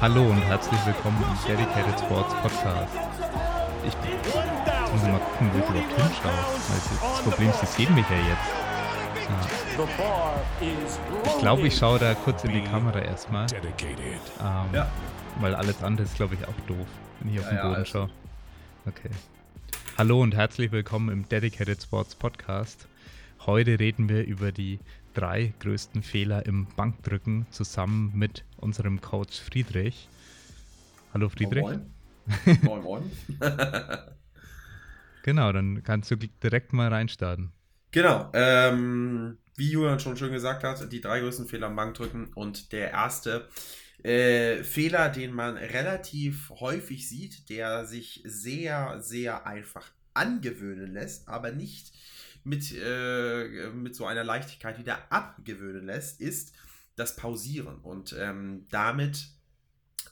Hallo und herzlich willkommen im Dedicated Sports Podcast. Ich muss mal gucken, wo ich überhaupt hinschaue. Das Problem ist, Sie sehen mich ja jetzt. Ja. Ich glaube, ich schaue da kurz in die Kamera erstmal. Ähm, ja. Weil alles andere ist, glaube ich, auch doof, wenn ich auf den Boden ja, schaue. Okay. Hallo und herzlich willkommen im Dedicated Sports Podcast. Heute reden wir über die drei größten Fehler im Bankdrücken zusammen mit unserem Coach Friedrich. Hallo Friedrich. Moin, moin. moin. genau, dann kannst du direkt mal reinstarten. Genau. Ähm, wie Julian schon schön gesagt hat, die drei größten Fehler im Bankdrücken und der erste äh, Fehler, den man relativ häufig sieht, der sich sehr, sehr einfach angewöhnen lässt, aber nicht mit, äh, mit so einer Leichtigkeit wieder abgewöhnen lässt, ist das Pausieren. Und ähm, damit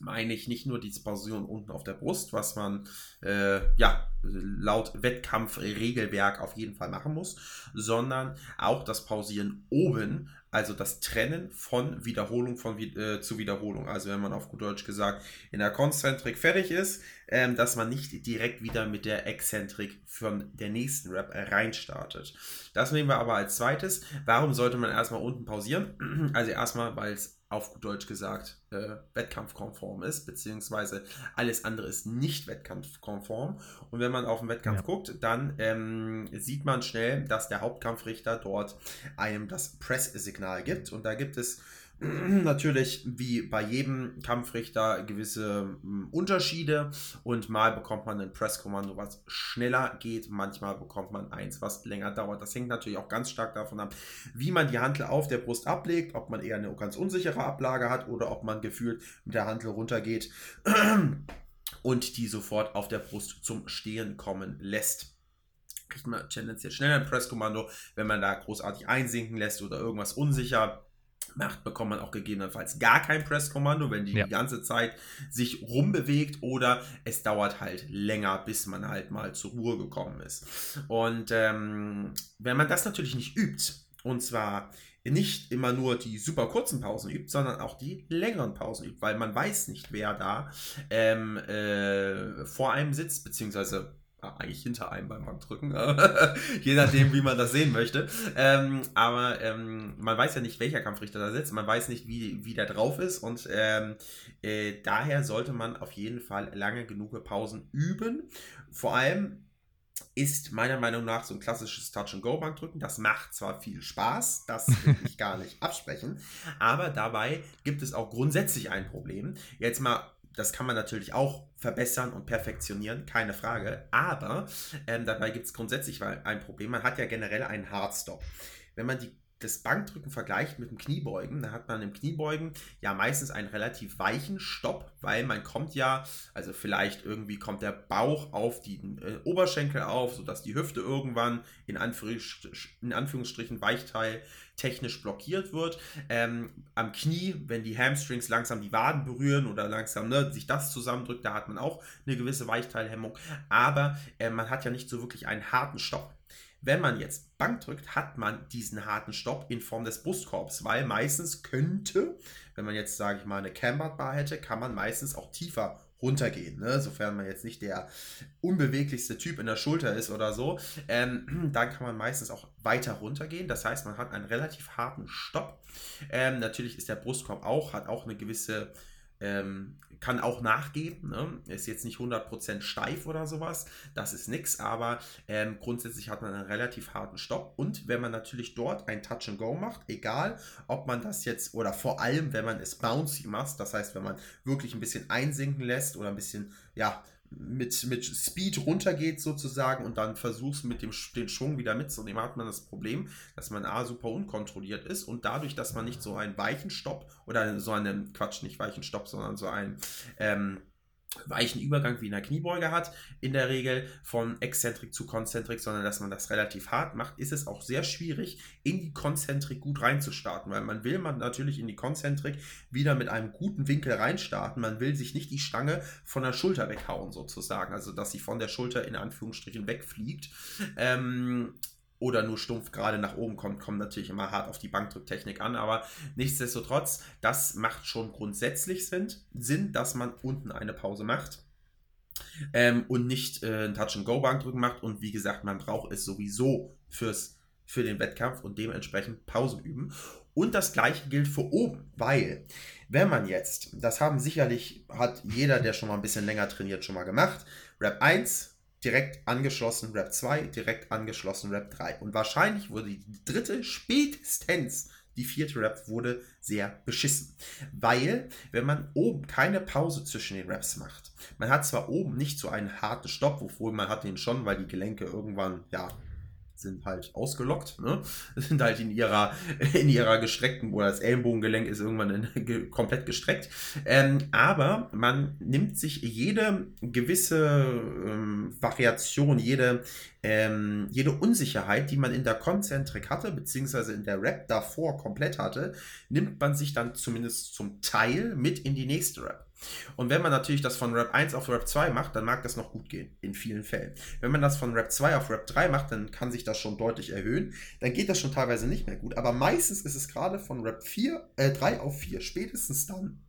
meine ich nicht nur die Pausieren unten auf der Brust, was man äh, ja laut Wettkampfregelwerk auf jeden Fall machen muss, sondern auch das Pausieren oben, also das Trennen von Wiederholung von, äh, zu Wiederholung. Also wenn man auf gut Deutsch gesagt in der Konzentrik fertig ist, ähm, dass man nicht direkt wieder mit der Exzentrik von der nächsten Rap reinstartet. Das nehmen wir aber als zweites. Warum sollte man erstmal unten pausieren? Also erstmal, weil es auf gut Deutsch gesagt äh, wettkampfkonform ist, beziehungsweise alles andere ist nicht wettkampfkonform. Und wenn man auf den Wettkampf ja. guckt, dann ähm, sieht man schnell, dass der Hauptkampfrichter dort einem das Press-Signal gibt. Und da gibt es natürlich wie bei jedem Kampfrichter gewisse hm, Unterschiede. Und mal bekommt man ein Presskommando, was schneller geht, manchmal bekommt man eins, was länger dauert. Das hängt natürlich auch ganz stark davon ab, wie man die Hantel auf der Brust ablegt, ob man eher eine ganz unsichere Ablage hat oder ob man gefühlt mit der Hantel runtergeht und die sofort auf der Brust zum Stehen kommen lässt. Kriegt man tendenziell schneller ein Presskommando, wenn man da großartig einsinken lässt oder irgendwas unsicher macht, bekommt man auch gegebenenfalls gar kein Presskommando, wenn die ja. die ganze Zeit sich rumbewegt oder es dauert halt länger, bis man halt mal zur Ruhe gekommen ist. Und ähm, wenn man das natürlich nicht übt, und zwar nicht immer nur die super kurzen Pausen übt, sondern auch die längeren Pausen übt, weil man weiß nicht, wer da ähm, äh, vor einem sitzt, beziehungsweise eigentlich hinter einem beim Bankdrücken, je nachdem, wie man das sehen möchte. Ähm, aber ähm, man weiß ja nicht, welcher Kampfrichter da sitzt, man weiß nicht, wie, wie der drauf ist und ähm, äh, daher sollte man auf jeden Fall lange genug Pausen üben. Vor allem ist meiner Meinung nach so ein klassisches Touch-and-Go-Bankdrücken. Das macht zwar viel Spaß, das will ich gar nicht absprechen, aber dabei gibt es auch grundsätzlich ein Problem. Jetzt mal das kann man natürlich auch verbessern und perfektionieren, keine Frage. Aber ähm, dabei gibt es grundsätzlich ein Problem. Man hat ja generell einen Hardstop. Wenn man die das Bankdrücken vergleicht mit dem Kniebeugen, dann hat man im Kniebeugen ja meistens einen relativ weichen Stopp, weil man kommt ja, also vielleicht irgendwie kommt der Bauch auf die äh, Oberschenkel auf, sodass die Hüfte irgendwann in, Anführungsstrich, in Anführungsstrichen Weichteil technisch blockiert wird. Ähm, am Knie, wenn die Hamstrings langsam die Waden berühren oder langsam ne, sich das zusammendrückt, da hat man auch eine gewisse Weichteilhemmung, aber äh, man hat ja nicht so wirklich einen harten Stopp. Wenn man jetzt Bank drückt, hat man diesen harten Stopp in Form des Brustkorbs, weil meistens könnte, wenn man jetzt, sage ich mal, eine Cambered Bar hätte, kann man meistens auch tiefer runtergehen, ne? sofern man jetzt nicht der unbeweglichste Typ in der Schulter ist oder so, ähm, dann kann man meistens auch weiter runtergehen. Das heißt, man hat einen relativ harten Stopp. Ähm, natürlich ist der Brustkorb auch, hat auch eine gewisse ähm, kann auch nachgeben, ne? ist jetzt nicht 100% steif oder sowas, das ist nichts, aber ähm, grundsätzlich hat man einen relativ harten Stopp und wenn man natürlich dort ein Touch and Go macht, egal ob man das jetzt oder vor allem, wenn man es bouncy macht, das heißt, wenn man wirklich ein bisschen einsinken lässt oder ein bisschen, ja, mit, mit Speed runtergeht sozusagen und dann versuchst mit dem den Schwung wieder mitzunehmen, hat man das Problem, dass man A super unkontrolliert ist und dadurch, dass man nicht so einen weichen Stopp oder so einen, Quatsch, nicht weichen Stopp, sondern so einen ähm, weichen Übergang wie in der Kniebeuge hat, in der Regel von Exzentrik zu Konzentrik, sondern dass man das relativ hart macht, ist es auch sehr schwierig, in die Konzentrik gut reinzustarten, weil man will man natürlich in die Konzentrik wieder mit einem guten Winkel reinstarten, man will sich nicht die Stange von der Schulter weghauen sozusagen, also dass sie von der Schulter in Anführungsstrichen wegfliegt. Ähm, oder nur stumpf gerade nach oben kommt, kommt natürlich immer hart auf die Bankdrücktechnik an. Aber nichtsdestotrotz, das macht schon grundsätzlich Sinn, dass man unten eine Pause macht. Ähm, und nicht äh, ein Touch-and-Go-Bankdrücken macht. Und wie gesagt, man braucht es sowieso fürs, für den Wettkampf und dementsprechend Pausen üben. Und das gleiche gilt für oben, weil wenn man jetzt, das haben sicherlich, hat jeder, der schon mal ein bisschen länger trainiert, schon mal gemacht, Rap 1 direkt angeschlossen, Rap 2 direkt angeschlossen, Rap 3. Und wahrscheinlich wurde die dritte spätestens die vierte Rap wurde sehr beschissen. Weil, wenn man oben keine Pause zwischen den Raps macht, man hat zwar oben nicht so einen harten Stopp, obwohl man hat den schon, weil die Gelenke irgendwann, ja, sind halt ausgelockt, ne? sind halt in ihrer, in ihrer gestreckten, oder das Ellenbogengelenk ist irgendwann in, ge, komplett gestreckt. Ähm, aber man nimmt sich jede gewisse ähm, Variation, jede, ähm, jede Unsicherheit, die man in der Konzentrik hatte, beziehungsweise in der Rap davor komplett hatte, nimmt man sich dann zumindest zum Teil mit in die nächste Rap. Und wenn man natürlich das von Rap 1 auf Rap 2 macht, dann mag das noch gut gehen, in vielen Fällen. Wenn man das von Rap 2 auf Rap 3 macht, dann kann sich das schon deutlich erhöhen. Dann geht das schon teilweise nicht mehr gut. Aber meistens ist es gerade von Rap 4, äh, 3 auf 4, spätestens dann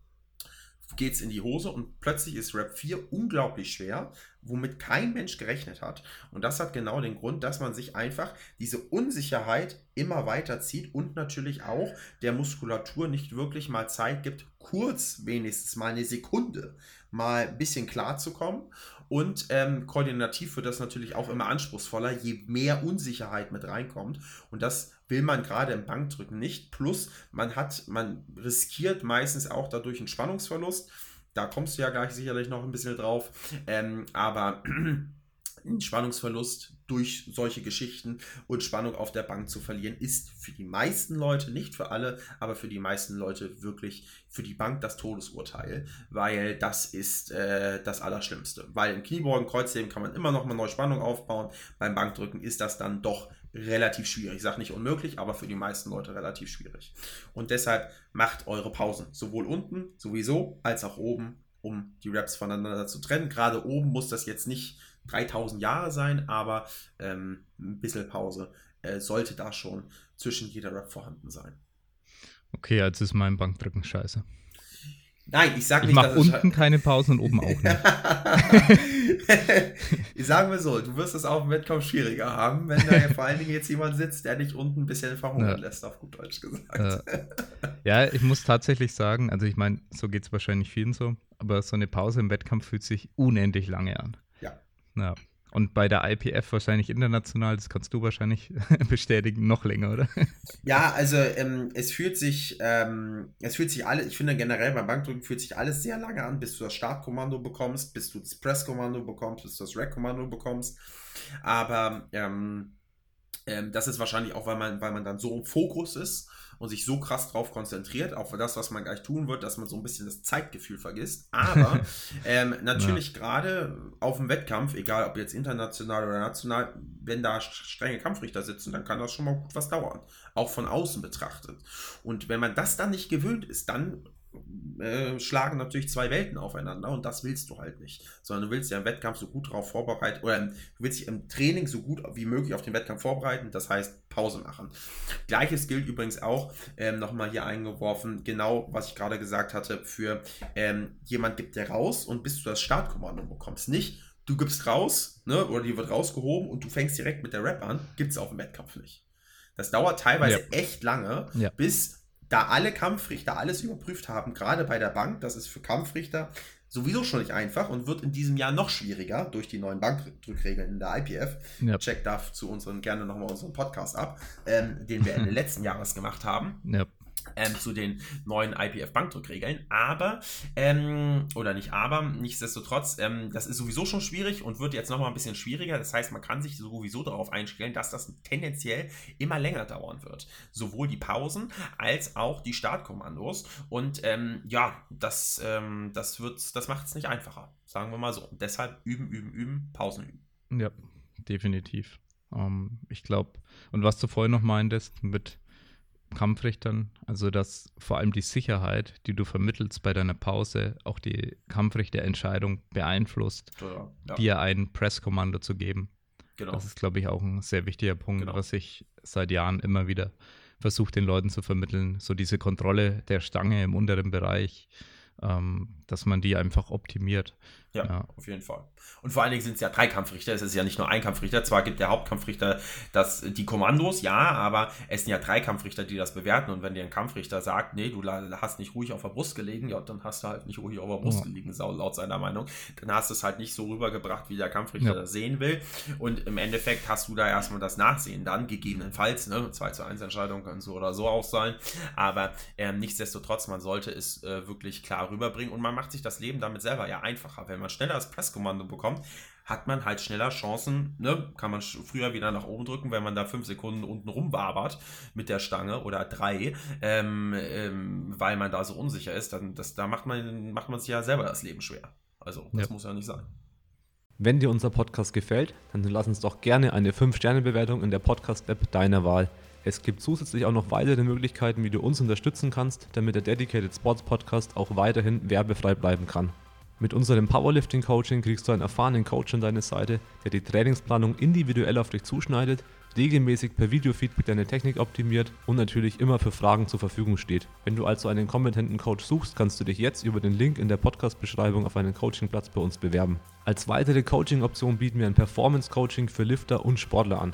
geht es in die Hose und plötzlich ist Rap 4 unglaublich schwer, womit kein Mensch gerechnet hat. Und das hat genau den Grund, dass man sich einfach diese Unsicherheit immer weiter zieht und natürlich auch der Muskulatur nicht wirklich mal Zeit gibt, kurz wenigstens mal eine Sekunde mal ein bisschen klar zu kommen. Und ähm, koordinativ wird das natürlich auch immer anspruchsvoller, je mehr Unsicherheit mit reinkommt. Und das will man gerade im Bankdrücken nicht. Plus, man hat, man riskiert meistens auch dadurch einen Spannungsverlust. Da kommst du ja gleich sicherlich noch ein bisschen drauf. Ähm, aber ein Spannungsverlust durch solche Geschichten und Spannung auf der Bank zu verlieren, ist für die meisten Leute, nicht für alle, aber für die meisten Leute wirklich für die Bank das Todesurteil, weil das ist äh, das Allerschlimmste. Weil im Kniebeugen, Kreuzheben kann man immer noch mal neue Spannung aufbauen. Beim Bankdrücken ist das dann doch relativ schwierig. Ich sage nicht unmöglich, aber für die meisten Leute relativ schwierig. Und deshalb macht eure Pausen sowohl unten sowieso als auch oben, um die Raps voneinander zu trennen. Gerade oben muss das jetzt nicht 3000 Jahre sein, aber ähm, ein bisschen Pause äh, sollte da schon zwischen jeder Rap vorhanden sein. Okay, jetzt ist mein Bankdrücken scheiße. Nein, ich sag nicht, ich mach unten keine Pausen und oben auch nicht. ich sage mal so, du wirst es auf dem Wettkampf schwieriger haben, wenn da vor allen Dingen jetzt jemand sitzt, der dich unten ein bisschen verhungern ja. lässt, auf gut Deutsch gesagt. Äh, ja, ich muss tatsächlich sagen, also ich meine, so geht es wahrscheinlich vielen so, aber so eine Pause im Wettkampf fühlt sich unendlich lange an. Ja. Und bei der IPF wahrscheinlich international, das kannst du wahrscheinlich bestätigen, noch länger, oder? Ja, also ähm, es fühlt sich, ähm, es fühlt sich alles, ich finde generell beim Bankdrücken fühlt sich alles sehr lange an, bis du das Startkommando bekommst, bis du das Presskommando bekommst, bis du das Rack-Kommando bekommst. Aber ähm, ähm, das ist wahrscheinlich auch, weil man, weil man dann so im Fokus ist und sich so krass drauf konzentriert, auf das, was man gleich tun wird, dass man so ein bisschen das Zeitgefühl vergisst. Aber ähm, natürlich ja. gerade auf dem Wettkampf, egal ob jetzt international oder national, wenn da strenge Kampfrichter sitzen, dann kann das schon mal gut was dauern. Auch von außen betrachtet. Und wenn man das dann nicht gewöhnt ist, dann äh, schlagen natürlich zwei Welten aufeinander und das willst du halt nicht. Sondern du willst ja im Wettkampf so gut darauf vorbereiten oder du willst dich im Training so gut wie möglich auf den Wettkampf vorbereiten, das heißt Pause machen. Gleiches gilt übrigens auch, ähm, nochmal hier eingeworfen, genau was ich gerade gesagt hatte, für ähm, jemand gibt dir raus und bis du das Startkommando bekommst. Nicht, du gibst raus, ne, oder die wird rausgehoben und du fängst direkt mit der Rap an, gibt es auf dem Wettkampf nicht. Das dauert teilweise ja. echt lange, ja. bis da alle Kampfrichter alles überprüft haben, gerade bei der Bank, das ist für Kampfrichter sowieso schon nicht einfach und wird in diesem Jahr noch schwieriger durch die neuen Bankdrückregeln in der IPF. Yep. Check da zu unseren gerne nochmal unseren Podcast ab, ähm, den wir Ende letzten Jahres gemacht haben. Yep ähm, zu den neuen IPF-Bankdrückregeln. Aber, ähm, oder nicht aber, nichtsdestotrotz, ähm, das ist sowieso schon schwierig und wird jetzt nochmal ein bisschen schwieriger. Das heißt, man kann sich sowieso darauf einstellen, dass das tendenziell immer länger dauern wird. Sowohl die Pausen als auch die Startkommandos. Und ähm, ja, das, ähm, das, das macht es nicht einfacher, sagen wir mal so. Und deshalb üben, üben, üben, Pausen üben. Ja, definitiv. Ähm, ich glaube, und was du vorhin noch meintest mit Kampfrichtern, also dass vor allem die Sicherheit, die du vermittelst bei deiner Pause, auch die Kampfrichterentscheidung beeinflusst, ja, ja. dir ein Presskommando zu geben. Genau. Das ist, glaube ich, auch ein sehr wichtiger Punkt, genau. was ich seit Jahren immer wieder versuche, den Leuten zu vermitteln. So diese Kontrolle der Stange im unteren Bereich, ähm, dass man die einfach optimiert. Ja, ja, auf jeden Fall. Und vor allen Dingen sind es ja drei Kampfrichter. Es ist ja nicht nur ein Kampfrichter. Zwar gibt der Hauptkampfrichter das, die Kommandos, ja, aber es sind ja drei Kampfrichter, die das bewerten. Und wenn dir ein Kampfrichter sagt, nee, du hast nicht ruhig auf der Brust gelegen, ja, dann hast du halt nicht ruhig auf der Brust ja. gelegen, laut seiner Meinung. Dann hast du es halt nicht so rübergebracht, wie der Kampfrichter ja. das sehen will. Und im Endeffekt hast du da erstmal das Nachsehen dann, gegebenenfalls, ne, 2 zu 1 Entscheidung kann so oder so auch sein. Aber ähm, nichtsdestotrotz, man sollte es äh, wirklich klar rüberbringen und man macht sich das Leben damit selber ja einfacher, wenn man schneller das Presskommando bekommt, hat man halt schneller Chancen, ne? kann man früher wieder nach oben drücken, wenn man da fünf Sekunden unten rumwabert mit der Stange oder drei, ähm, ähm, weil man da so unsicher ist, dann das, da macht man, macht man sich ja selber das Leben schwer. Also das ja. muss ja nicht sein. Wenn dir unser Podcast gefällt, dann lass uns doch gerne eine 5-Sterne-Bewertung in der Podcast-App deiner Wahl. Es gibt zusätzlich auch noch weitere Möglichkeiten, wie du uns unterstützen kannst, damit der Dedicated Sports Podcast auch weiterhin werbefrei bleiben kann. Mit unserem Powerlifting-Coaching kriegst du einen erfahrenen Coach an deine Seite, der die Trainingsplanung individuell auf dich zuschneidet, regelmäßig per Videofeedback deine Technik optimiert und natürlich immer für Fragen zur Verfügung steht. Wenn du also einen kompetenten Coach suchst, kannst du dich jetzt über den Link in der Podcast-Beschreibung auf einen Coachingplatz bei uns bewerben. Als weitere Coaching-Option bieten wir ein Performance-Coaching für Lifter und Sportler an.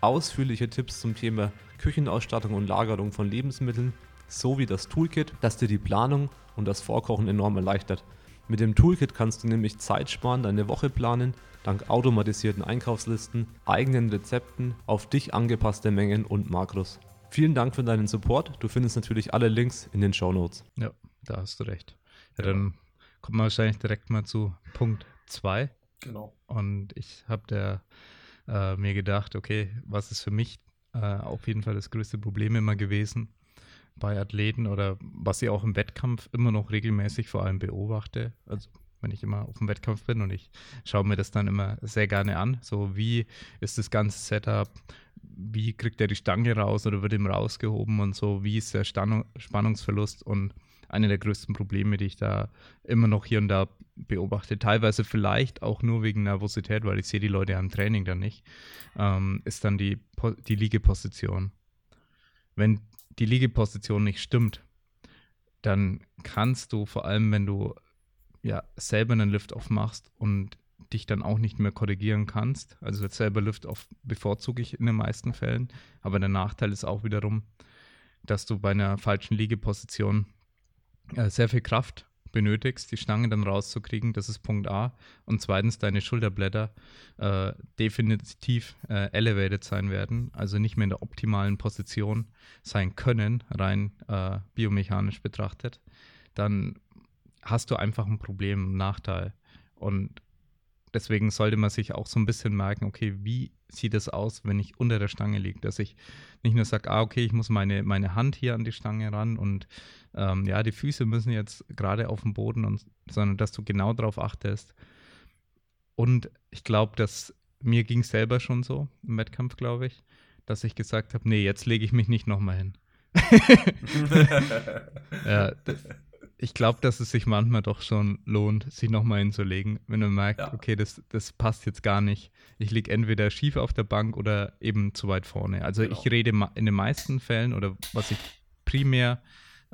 ausführliche Tipps zum Thema Küchenausstattung und Lagerung von Lebensmitteln sowie das Toolkit, das dir die Planung und das Vorkochen enorm erleichtert. Mit dem Toolkit kannst du nämlich Zeit sparen, deine Woche planen, dank automatisierten Einkaufslisten, eigenen Rezepten, auf dich angepasste Mengen und Makros. Vielen Dank für deinen Support. Du findest natürlich alle Links in den Show Notes. Ja, da hast du recht. Ja, dann kommen wir wahrscheinlich direkt mal zu Punkt 2. Genau. Und ich habe äh, mir gedacht, okay, was ist für mich äh, auf jeden Fall das größte Problem immer gewesen bei Athleten oder was ich auch im Wettkampf immer noch regelmäßig vor allem beobachte. Also wenn ich immer auf dem Wettkampf bin und ich schaue mir das dann immer sehr gerne an. So wie ist das ganze Setup, wie kriegt er die Stange raus oder wird ihm rausgehoben und so, wie ist der Spannungsverlust und eine der größten Probleme, die ich da immer noch hier und da beobachte, teilweise vielleicht auch nur wegen Nervosität, weil ich sehe die Leute am Training dann nicht, ähm, ist dann die, die Liegeposition. Wenn die Liegeposition nicht stimmt, dann kannst du vor allem, wenn du ja selber einen Lift-Off machst und dich dann auch nicht mehr korrigieren kannst. Also selber Lift-Off bevorzuge ich in den meisten Fällen, aber der Nachteil ist auch wiederum, dass du bei einer falschen Liegeposition äh, sehr viel Kraft benötigst, die Stange dann rauszukriegen, das ist Punkt A. Und zweitens, deine Schulterblätter äh, definitiv äh, elevated sein werden, also nicht mehr in der optimalen Position sein können, rein äh, biomechanisch betrachtet. Dann hast du einfach ein Problem, einen Nachteil. Und deswegen sollte man sich auch so ein bisschen merken, okay, wie sieht es aus, wenn ich unter der Stange liege? Dass ich nicht nur sage, ah, okay, ich muss meine, meine Hand hier an die Stange ran und ähm, ja, die Füße müssen jetzt gerade auf dem Boden, und, sondern dass du genau darauf achtest. Und ich glaube, dass mir ging es selber schon so im Wettkampf, glaube ich, dass ich gesagt habe, nee, jetzt lege ich mich nicht nochmal hin. ja, das, ich glaube, dass es sich manchmal doch schon lohnt, sich nochmal hinzulegen, wenn man merkt, ja. okay, das, das passt jetzt gar nicht. Ich liege entweder schief auf der Bank oder eben zu weit vorne. Also genau. ich rede in den meisten Fällen oder was ich primär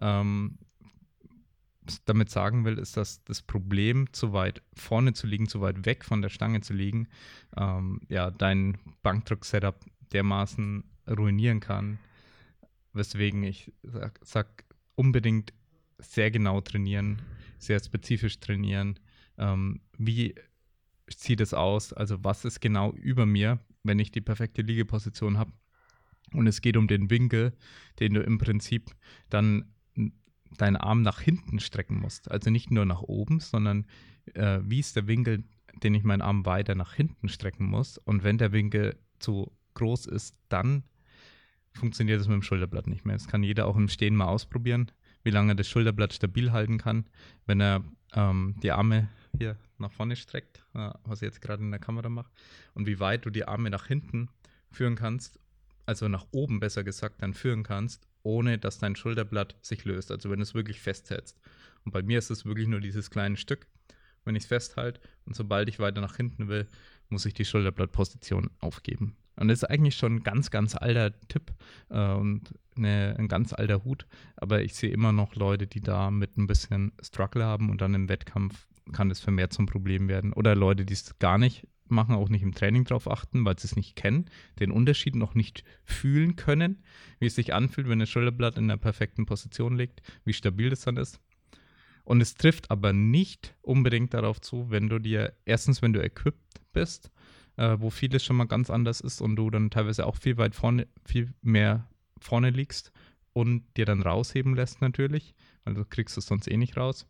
ähm, damit sagen will, ist, dass das Problem, zu weit vorne zu liegen, zu weit weg von der Stange zu liegen, ähm, ja, dein Bankdruck-Setup dermaßen ruinieren kann, weswegen ich sag, sag unbedingt sehr genau trainieren, sehr spezifisch trainieren. Ähm, wie sieht es aus? Also was ist genau über mir, wenn ich die perfekte Liegeposition habe? Und es geht um den Winkel, den du im Prinzip dann deinen Arm nach hinten strecken musst. Also nicht nur nach oben, sondern äh, wie ist der Winkel, den ich meinen Arm weiter nach hinten strecken muss. Und wenn der Winkel zu groß ist, dann funktioniert das mit dem Schulterblatt nicht mehr. Das kann jeder auch im Stehen mal ausprobieren, wie lange das Schulterblatt stabil halten kann, wenn er ähm, die Arme hier nach vorne streckt, äh, was ich jetzt gerade in der Kamera mache, und wie weit du die Arme nach hinten führen kannst, also nach oben besser gesagt, dann führen kannst, ohne dass dein Schulterblatt sich löst. Also wenn du es wirklich festhältst. Und bei mir ist es wirklich nur dieses kleine Stück, wenn ich es festhalte. Und sobald ich weiter nach hinten will, muss ich die Schulterblattposition aufgeben. Und das ist eigentlich schon ein ganz, ganz alter Tipp äh, und eine, ein ganz alter Hut. Aber ich sehe immer noch Leute, die da mit ein bisschen Struggle haben und dann im Wettkampf kann es vermehrt zum Problem werden. Oder Leute, die es gar nicht machen, auch nicht im Training drauf achten, weil sie es nicht kennen, den Unterschied noch nicht fühlen können, wie es sich anfühlt, wenn das Schulterblatt in der perfekten Position liegt, wie stabil das dann ist. Und es trifft aber nicht unbedingt darauf zu, wenn du dir, erstens, wenn du equipped bist, äh, wo vieles schon mal ganz anders ist und du dann teilweise auch viel weit vorne, viel mehr vorne liegst und dir dann rausheben lässt natürlich, weil du kriegst es sonst eh nicht raus.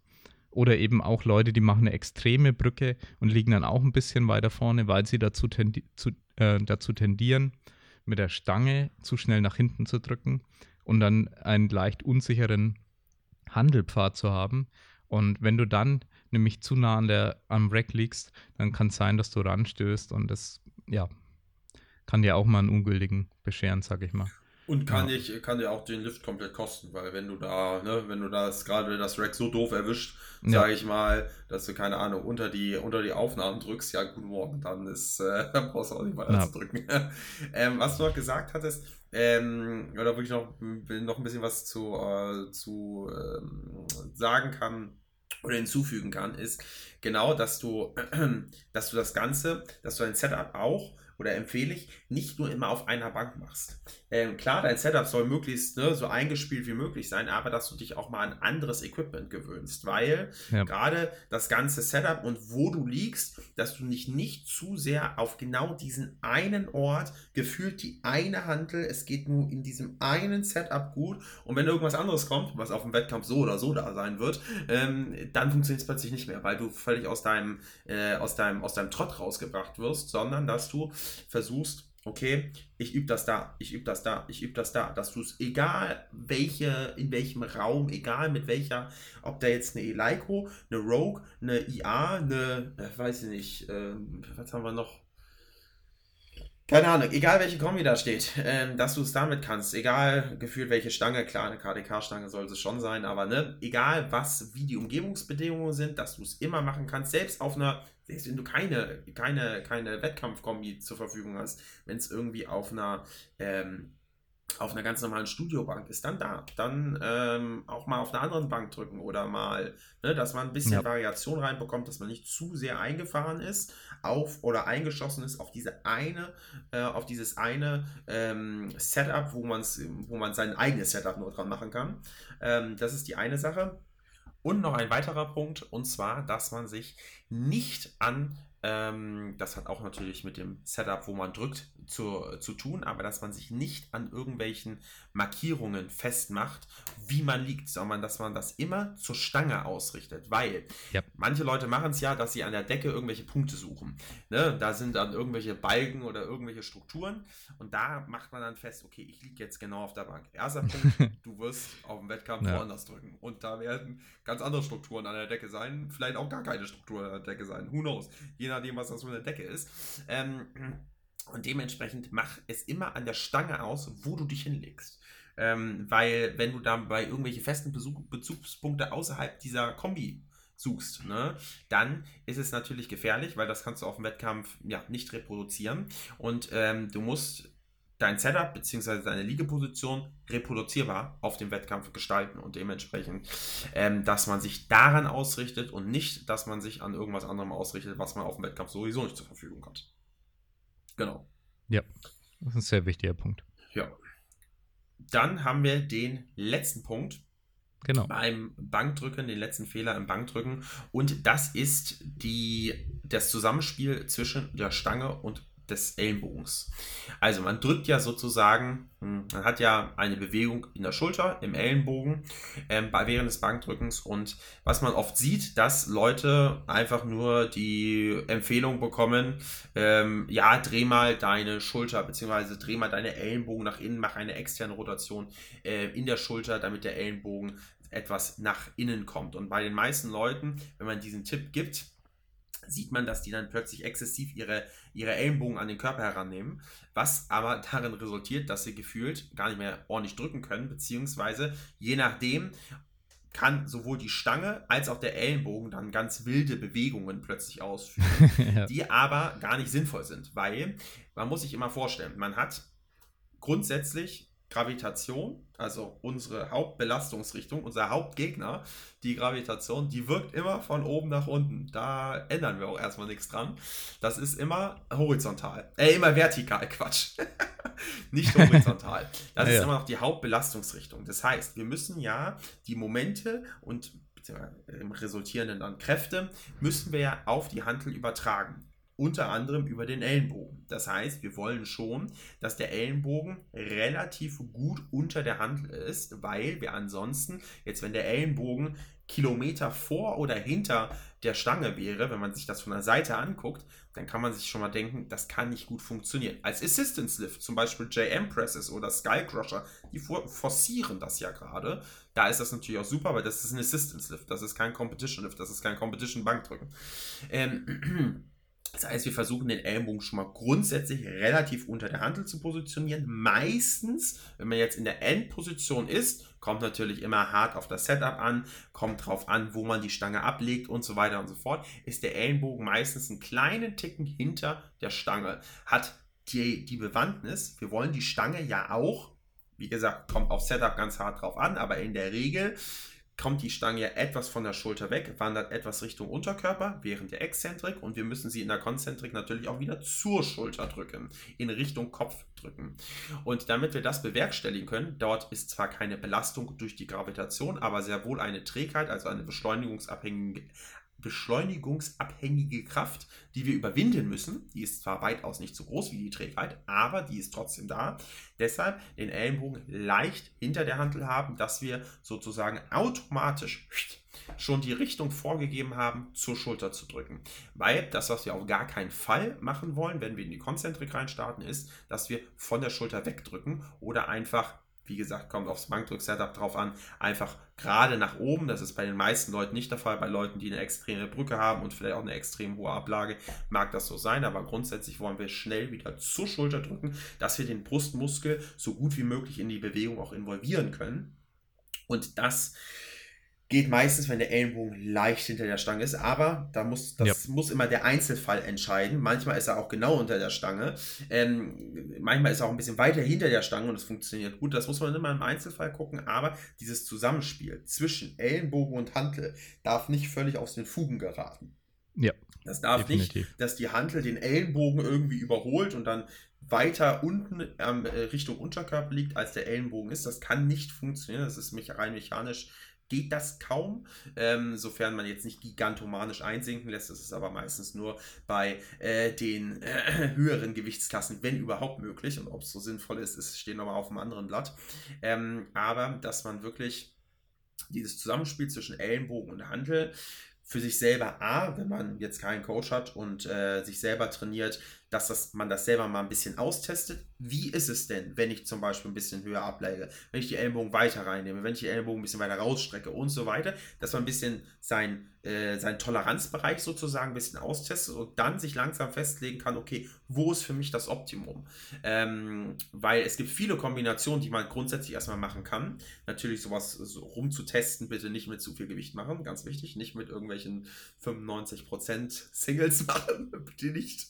Oder eben auch Leute, die machen eine extreme Brücke und liegen dann auch ein bisschen weiter vorne, weil sie dazu, tendi zu, äh, dazu tendieren, mit der Stange zu schnell nach hinten zu drücken und dann einen leicht unsicheren Handelpfad zu haben. Und wenn du dann nämlich zu nah an der, am Rack liegst, dann kann es sein, dass du ranstößt und das, ja, kann dir auch mal einen ungültigen bescheren, sag ich mal. Und kann, ja. ich, kann dir auch den Lift komplett kosten, weil wenn du da, ne, wenn du das gerade das Rack so doof erwischt, ja. sage ich mal, dass du keine Ahnung unter die unter die Aufnahmen drückst, ja guten Morgen, dann ist, äh, dann brauchst du auch nicht weiter ja. zu drücken. ähm, was du noch gesagt hattest, ähm, oder wo ich noch, noch ein bisschen was zu, äh, zu ähm, sagen kann oder hinzufügen kann, ist genau, dass du, dass du das Ganze, dass du dein Setup auch oder empfehle ich, nicht nur immer auf einer Bank machst. Ähm, klar, dein Setup soll möglichst ne, so eingespielt wie möglich sein, aber dass du dich auch mal an anderes Equipment gewöhnst, weil ja. gerade das ganze Setup und wo du liegst, dass du dich nicht zu sehr auf genau diesen einen Ort gefühlt die eine Handel, es geht nur in diesem einen Setup gut und wenn irgendwas anderes kommt, was auf dem Wettkampf so oder so da sein wird, ähm, dann funktioniert es plötzlich nicht mehr, weil du völlig aus deinem, äh, aus deinem, aus deinem Trott rausgebracht wirst, sondern dass du versuchst, okay, ich übe das da, ich übe das da, ich übe das da, dass du es, egal welche, in welchem Raum, egal mit welcher, ob da jetzt eine Eleiko, eine Rogue, eine IA, eine, äh, weiß ich nicht, äh, was haben wir noch? Keine Ahnung, egal welche Kombi da steht, ähm, dass du es damit kannst, egal gefühlt welche Stange, klar, eine KDK-Stange soll es schon sein, aber ne, egal was, wie die Umgebungsbedingungen sind, dass du es immer machen kannst, selbst auf einer selbst wenn du keine, keine, keine Wettkampfkombi zur Verfügung hast, wenn es irgendwie auf einer, ähm, auf einer ganz normalen Studiobank ist, dann da. Dann ähm, auch mal auf einer anderen Bank drücken oder mal, ne, dass man ein bisschen ja. Variation reinbekommt, dass man nicht zu sehr eingefahren ist auf oder eingeschossen ist auf diese eine, äh, auf dieses eine ähm, Setup, wo, man's, wo man sein eigenes Setup nur dran machen kann. Ähm, das ist die eine Sache. Und noch ein weiterer Punkt, und zwar, dass man sich nicht an ähm, das hat auch natürlich mit dem Setup, wo man drückt, zu, zu tun, aber dass man sich nicht an irgendwelchen Markierungen festmacht, wie man liegt, sondern dass man das immer zur Stange ausrichtet, weil ja. manche Leute machen es ja, dass sie an der Decke irgendwelche Punkte suchen. Ne? Da sind dann irgendwelche Balken oder irgendwelche Strukturen und da macht man dann fest, okay, ich liege jetzt genau auf der Bank. Erster Punkt, du wirst auf dem Wettkampf ja. woanders drücken und da werden ganz andere Strukturen an der Decke sein, vielleicht auch gar keine Strukturen an der Decke sein, who knows, je nachdem, was das für eine Decke ist. Ähm, und dementsprechend mach es immer an der Stange aus, wo du dich hinlegst. Ähm, weil, wenn du dann bei irgendwelche festen Bezug Bezugspunkte außerhalb dieser Kombi suchst, ne, dann ist es natürlich gefährlich, weil das kannst du auf dem Wettkampf ja nicht reproduzieren. Und ähm, du musst dein Setup bzw. deine Liegeposition reproduzierbar auf dem Wettkampf gestalten und dementsprechend, ähm, dass man sich daran ausrichtet und nicht, dass man sich an irgendwas anderem ausrichtet, was man auf dem Wettkampf sowieso nicht zur Verfügung hat. Genau. Ja, das ist ein sehr wichtiger Punkt. Ja. Dann haben wir den letzten Punkt. Genau. Beim Bankdrücken, den letzten Fehler im Bankdrücken. Und das ist die, das Zusammenspiel zwischen der Stange und des Ellenbogens. Also man drückt ja sozusagen, hm, man hat ja eine Bewegung in der Schulter, im Ellenbogen ähm, während des Bankdrückens und was man oft sieht, dass Leute einfach nur die Empfehlung bekommen, ähm, ja, dreh mal deine Schulter bzw. dreh mal deine Ellenbogen nach innen, mach eine externe Rotation äh, in der Schulter, damit der Ellenbogen etwas nach innen kommt. Und bei den meisten Leuten, wenn man diesen Tipp gibt, sieht man, dass die dann plötzlich exzessiv ihre, ihre Ellenbogen an den Körper herannehmen, was aber darin resultiert, dass sie gefühlt gar nicht mehr ordentlich drücken können, beziehungsweise je nachdem kann sowohl die Stange als auch der Ellenbogen dann ganz wilde Bewegungen plötzlich ausführen, ja. die aber gar nicht sinnvoll sind, weil man muss sich immer vorstellen, man hat grundsätzlich Gravitation, also unsere Hauptbelastungsrichtung, unser Hauptgegner, die Gravitation, die wirkt immer von oben nach unten. Da ändern wir auch erstmal nichts dran. Das ist immer horizontal. Äh, immer vertikal, Quatsch. Nicht horizontal. Das ja, ist immer noch die Hauptbelastungsrichtung. Das heißt, wir müssen ja die Momente und im resultierenden dann Kräfte, müssen wir ja auf die Handel übertragen unter anderem über den Ellenbogen. Das heißt, wir wollen schon, dass der Ellenbogen relativ gut unter der Hand ist, weil wir ansonsten, jetzt wenn der Ellenbogen Kilometer vor oder hinter der Stange wäre, wenn man sich das von der Seite anguckt, dann kann man sich schon mal denken, das kann nicht gut funktionieren. Als Assistance Lift, zum Beispiel JM Presses oder Skycrusher, die forcieren das ja gerade. Da ist das natürlich auch super, weil das ist ein Assistance Lift, das ist kein Competition Lift, das ist kein Competition Bankdrücken. Ähm, Das heißt, wir versuchen den Ellenbogen schon mal grundsätzlich relativ unter der Handel zu positionieren. Meistens, wenn man jetzt in der Endposition ist, kommt natürlich immer hart auf das Setup an, kommt drauf an, wo man die Stange ablegt und so weiter und so fort, ist der Ellenbogen meistens einen kleinen Ticken hinter der Stange. Hat die, die Bewandtnis, wir wollen die Stange ja auch, wie gesagt, kommt auf Setup ganz hart drauf an, aber in der Regel kommt die Stange ja etwas von der Schulter weg, wandert etwas Richtung Unterkörper während der Exzentrik und wir müssen sie in der Konzentrik natürlich auch wieder zur Schulter drücken, in Richtung Kopf drücken. Und damit wir das bewerkstelligen können, dort ist zwar keine Belastung durch die Gravitation, aber sehr wohl eine Trägheit, also eine beschleunigungsabhängige beschleunigungsabhängige Kraft, die wir überwinden müssen. Die ist zwar weitaus nicht so groß wie die Trägheit, aber die ist trotzdem da. Deshalb den Ellenbogen leicht hinter der Handel haben, dass wir sozusagen automatisch schon die Richtung vorgegeben haben, zur Schulter zu drücken. Weil das, was wir auf gar keinen Fall machen wollen, wenn wir in die Konzentrik reinstarten, ist, dass wir von der Schulter wegdrücken oder einfach wie gesagt, kommt aufs Bankdrück-Setup drauf an, einfach gerade nach oben. Das ist bei den meisten Leuten nicht der Fall. Bei Leuten, die eine extreme Brücke haben und vielleicht auch eine extrem hohe Ablage, mag das so sein. Aber grundsätzlich wollen wir schnell wieder zur Schulter drücken, dass wir den Brustmuskel so gut wie möglich in die Bewegung auch involvieren können. Und das geht meistens, wenn der Ellenbogen leicht hinter der Stange ist, aber da muss, das ja. muss immer der Einzelfall entscheiden. Manchmal ist er auch genau unter der Stange. Ähm, manchmal ist er auch ein bisschen weiter hinter der Stange und es funktioniert gut. Das muss man immer im Einzelfall gucken, aber dieses Zusammenspiel zwischen Ellenbogen und Hantel darf nicht völlig aus den Fugen geraten. Ja. Das darf definitiv. nicht, dass die Hantel den Ellenbogen irgendwie überholt und dann weiter unten ähm, Richtung Unterkörper liegt, als der Ellenbogen ist. Das kann nicht funktionieren. Das ist rein mechanisch geht das kaum, ähm, sofern man jetzt nicht gigantomanisch einsinken lässt. Das ist aber meistens nur bei äh, den äh, höheren Gewichtsklassen, wenn überhaupt möglich. Und ob es so sinnvoll ist, ist steht nochmal auf einem anderen Blatt. Ähm, aber dass man wirklich dieses Zusammenspiel zwischen Ellenbogen und Handel für sich selber A, wenn man jetzt keinen Coach hat und äh, sich selber trainiert, dass das, man das selber mal ein bisschen austestet. Wie ist es denn, wenn ich zum Beispiel ein bisschen höher ablege, wenn ich die Ellenbogen weiter reinnehme, wenn ich die Ellenbogen ein bisschen weiter rausstrecke und so weiter, dass man ein bisschen sein, äh, seinen Toleranzbereich sozusagen ein bisschen austestet und dann sich langsam festlegen kann, okay, wo ist für mich das Optimum? Ähm, weil es gibt viele Kombinationen, die man grundsätzlich erstmal machen kann. Natürlich sowas so rumzutesten, bitte nicht mit zu viel Gewicht machen, ganz wichtig, nicht mit irgendwelchen 95% Singles machen, bitte nicht.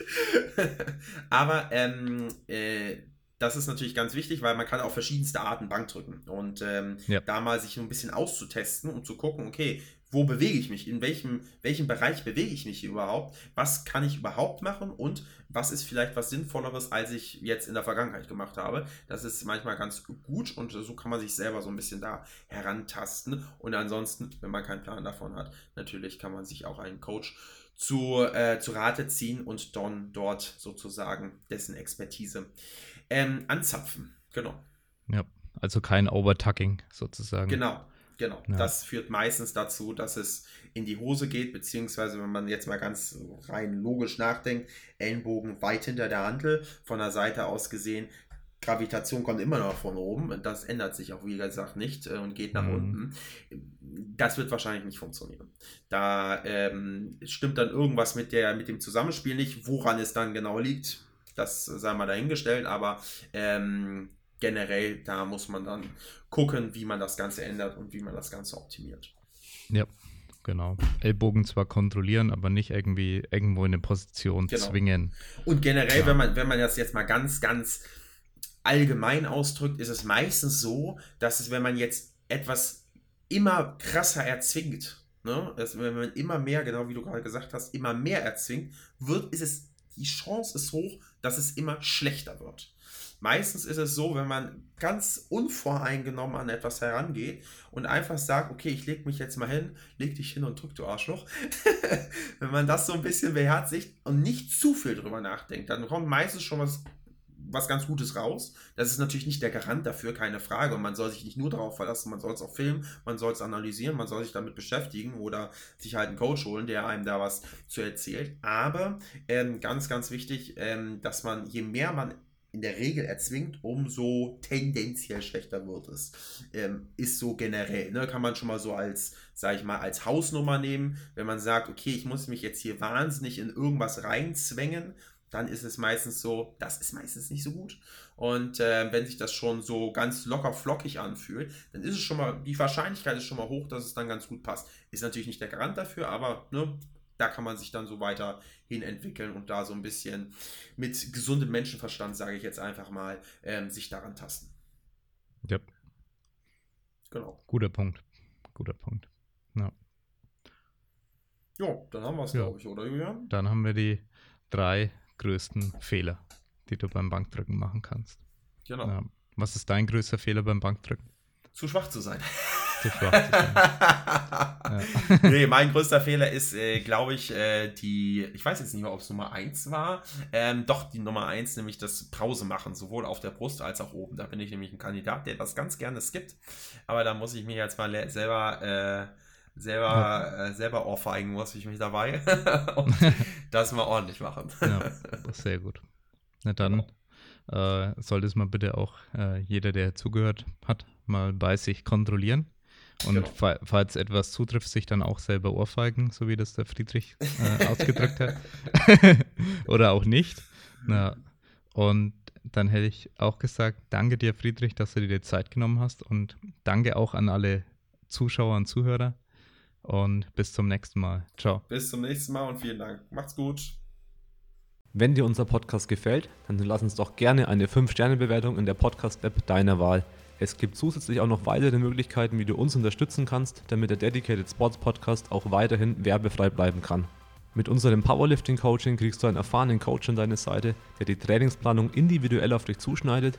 Aber ähm, äh, das ist natürlich ganz wichtig, weil man kann auf verschiedenste Arten Bank drücken. Und ähm, ja. da mal sich ein bisschen auszutesten und zu gucken, okay, wo bewege ich mich, in welchem, welchem Bereich bewege ich mich überhaupt, was kann ich überhaupt machen und was ist vielleicht was Sinnvolleres, als ich jetzt in der Vergangenheit gemacht habe. Das ist manchmal ganz gut und so kann man sich selber so ein bisschen da herantasten. Und ansonsten, wenn man keinen Plan davon hat, natürlich kann man sich auch einen Coach zu, äh, zu Rate ziehen und dann dort sozusagen dessen Expertise ähm, anzapfen. Genau. Ja, also kein Overtucking sozusagen. Genau, genau. Ja. Das führt meistens dazu, dass es in die Hose geht, beziehungsweise wenn man jetzt mal ganz rein logisch nachdenkt, Ellenbogen weit hinter der Handel, von der Seite aus gesehen, Gravitation kommt immer noch von oben und das ändert sich auch, wie gesagt, nicht äh, und geht nach mhm. unten. Das wird wahrscheinlich nicht funktionieren. Da ähm, stimmt dann irgendwas mit, der, mit dem Zusammenspiel nicht. Woran es dann genau liegt, das sei mal dahingestellt, aber ähm, generell, da muss man dann gucken, wie man das Ganze ändert und wie man das Ganze optimiert. Ja, genau. Ellbogen zwar kontrollieren, aber nicht irgendwie irgendwo in eine Position genau. zwingen. Und generell, ja. wenn man, wenn man das jetzt mal ganz, ganz allgemein ausdrückt, ist es meistens so, dass es, wenn man jetzt etwas immer krasser erzwingt, ne, dass, wenn man immer mehr, genau wie du gerade gesagt hast, immer mehr erzwingt, wird, ist es, die Chance ist hoch, dass es immer schlechter wird. Meistens ist es so, wenn man ganz unvoreingenommen an etwas herangeht und einfach sagt, okay, ich leg mich jetzt mal hin, leg dich hin und drück, du Arschloch. wenn man das so ein bisschen beherzigt und nicht zu viel drüber nachdenkt, dann kommt meistens schon was was ganz Gutes raus. Das ist natürlich nicht der Garant dafür, keine Frage. Und man soll sich nicht nur darauf verlassen, man soll es auch filmen, man soll es analysieren, man soll sich damit beschäftigen oder sich halt einen Coach holen, der einem da was zu erzählt. Aber ähm, ganz, ganz wichtig, ähm, dass man, je mehr man in der Regel erzwingt, umso tendenziell schlechter wird es. Ähm, ist so generell, ne? kann man schon mal so als, sag ich mal, als Hausnummer nehmen, wenn man sagt, okay, ich muss mich jetzt hier wahnsinnig in irgendwas reinzwängen, dann ist es meistens so, das ist meistens nicht so gut. Und äh, wenn sich das schon so ganz locker flockig anfühlt, dann ist es schon mal, die Wahrscheinlichkeit ist schon mal hoch, dass es dann ganz gut passt. Ist natürlich nicht der Garant dafür, aber ne, da kann man sich dann so weiter hin entwickeln und da so ein bisschen mit gesundem Menschenverstand, sage ich jetzt einfach mal, ähm, sich daran tasten. Ja. Genau. Guter Punkt. Guter Punkt. Ja. Jo, dann haben wir es, ja. glaube ich, oder Julian? Dann haben wir die drei größten Fehler, die du beim Bankdrücken machen kannst. Genau. Ja. Was ist dein größter Fehler beim Bankdrücken? Zu schwach zu sein. Zu schwach zu sein. ja. Nee, mein größter Fehler ist, äh, glaube ich, äh, die, ich weiß jetzt nicht mehr, ob es Nummer 1 war. Ähm, doch, die Nummer 1, nämlich das Pause machen, sowohl auf der Brust als auch oben. Da bin ich nämlich ein Kandidat, der das ganz gerne skippt. Aber da muss ich mir jetzt mal selber. Äh, selber, ja. äh, selber ohrfeigen muss ich mich dabei und das mal ordentlich machen. ja, sehr gut. Na dann äh, sollte es mal bitte auch äh, jeder, der zugehört hat, mal bei sich kontrollieren. Und genau. fa falls etwas zutrifft, sich dann auch selber ohrfeigen, so wie das der Friedrich äh, ausgedrückt hat. Oder auch nicht. Na, und dann hätte ich auch gesagt, danke dir, Friedrich, dass du dir die Zeit genommen hast und danke auch an alle Zuschauer und Zuhörer, und bis zum nächsten Mal. Ciao. Bis zum nächsten Mal und vielen Dank. Macht's gut. Wenn dir unser Podcast gefällt, dann lass uns doch gerne eine 5-Sterne-Bewertung in der Podcast-App deiner Wahl. Es gibt zusätzlich auch noch weitere Möglichkeiten, wie du uns unterstützen kannst, damit der Dedicated Sports Podcast auch weiterhin werbefrei bleiben kann. Mit unserem Powerlifting Coaching kriegst du einen erfahrenen Coach an deine Seite, der die Trainingsplanung individuell auf dich zuschneidet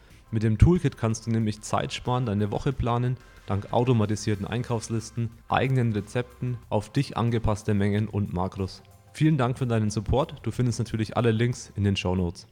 Mit dem Toolkit kannst du nämlich Zeit sparen, deine Woche planen dank automatisierten Einkaufslisten, eigenen Rezepten, auf dich angepasste Mengen und Makros. Vielen Dank für deinen Support. Du findest natürlich alle Links in den Show Notes.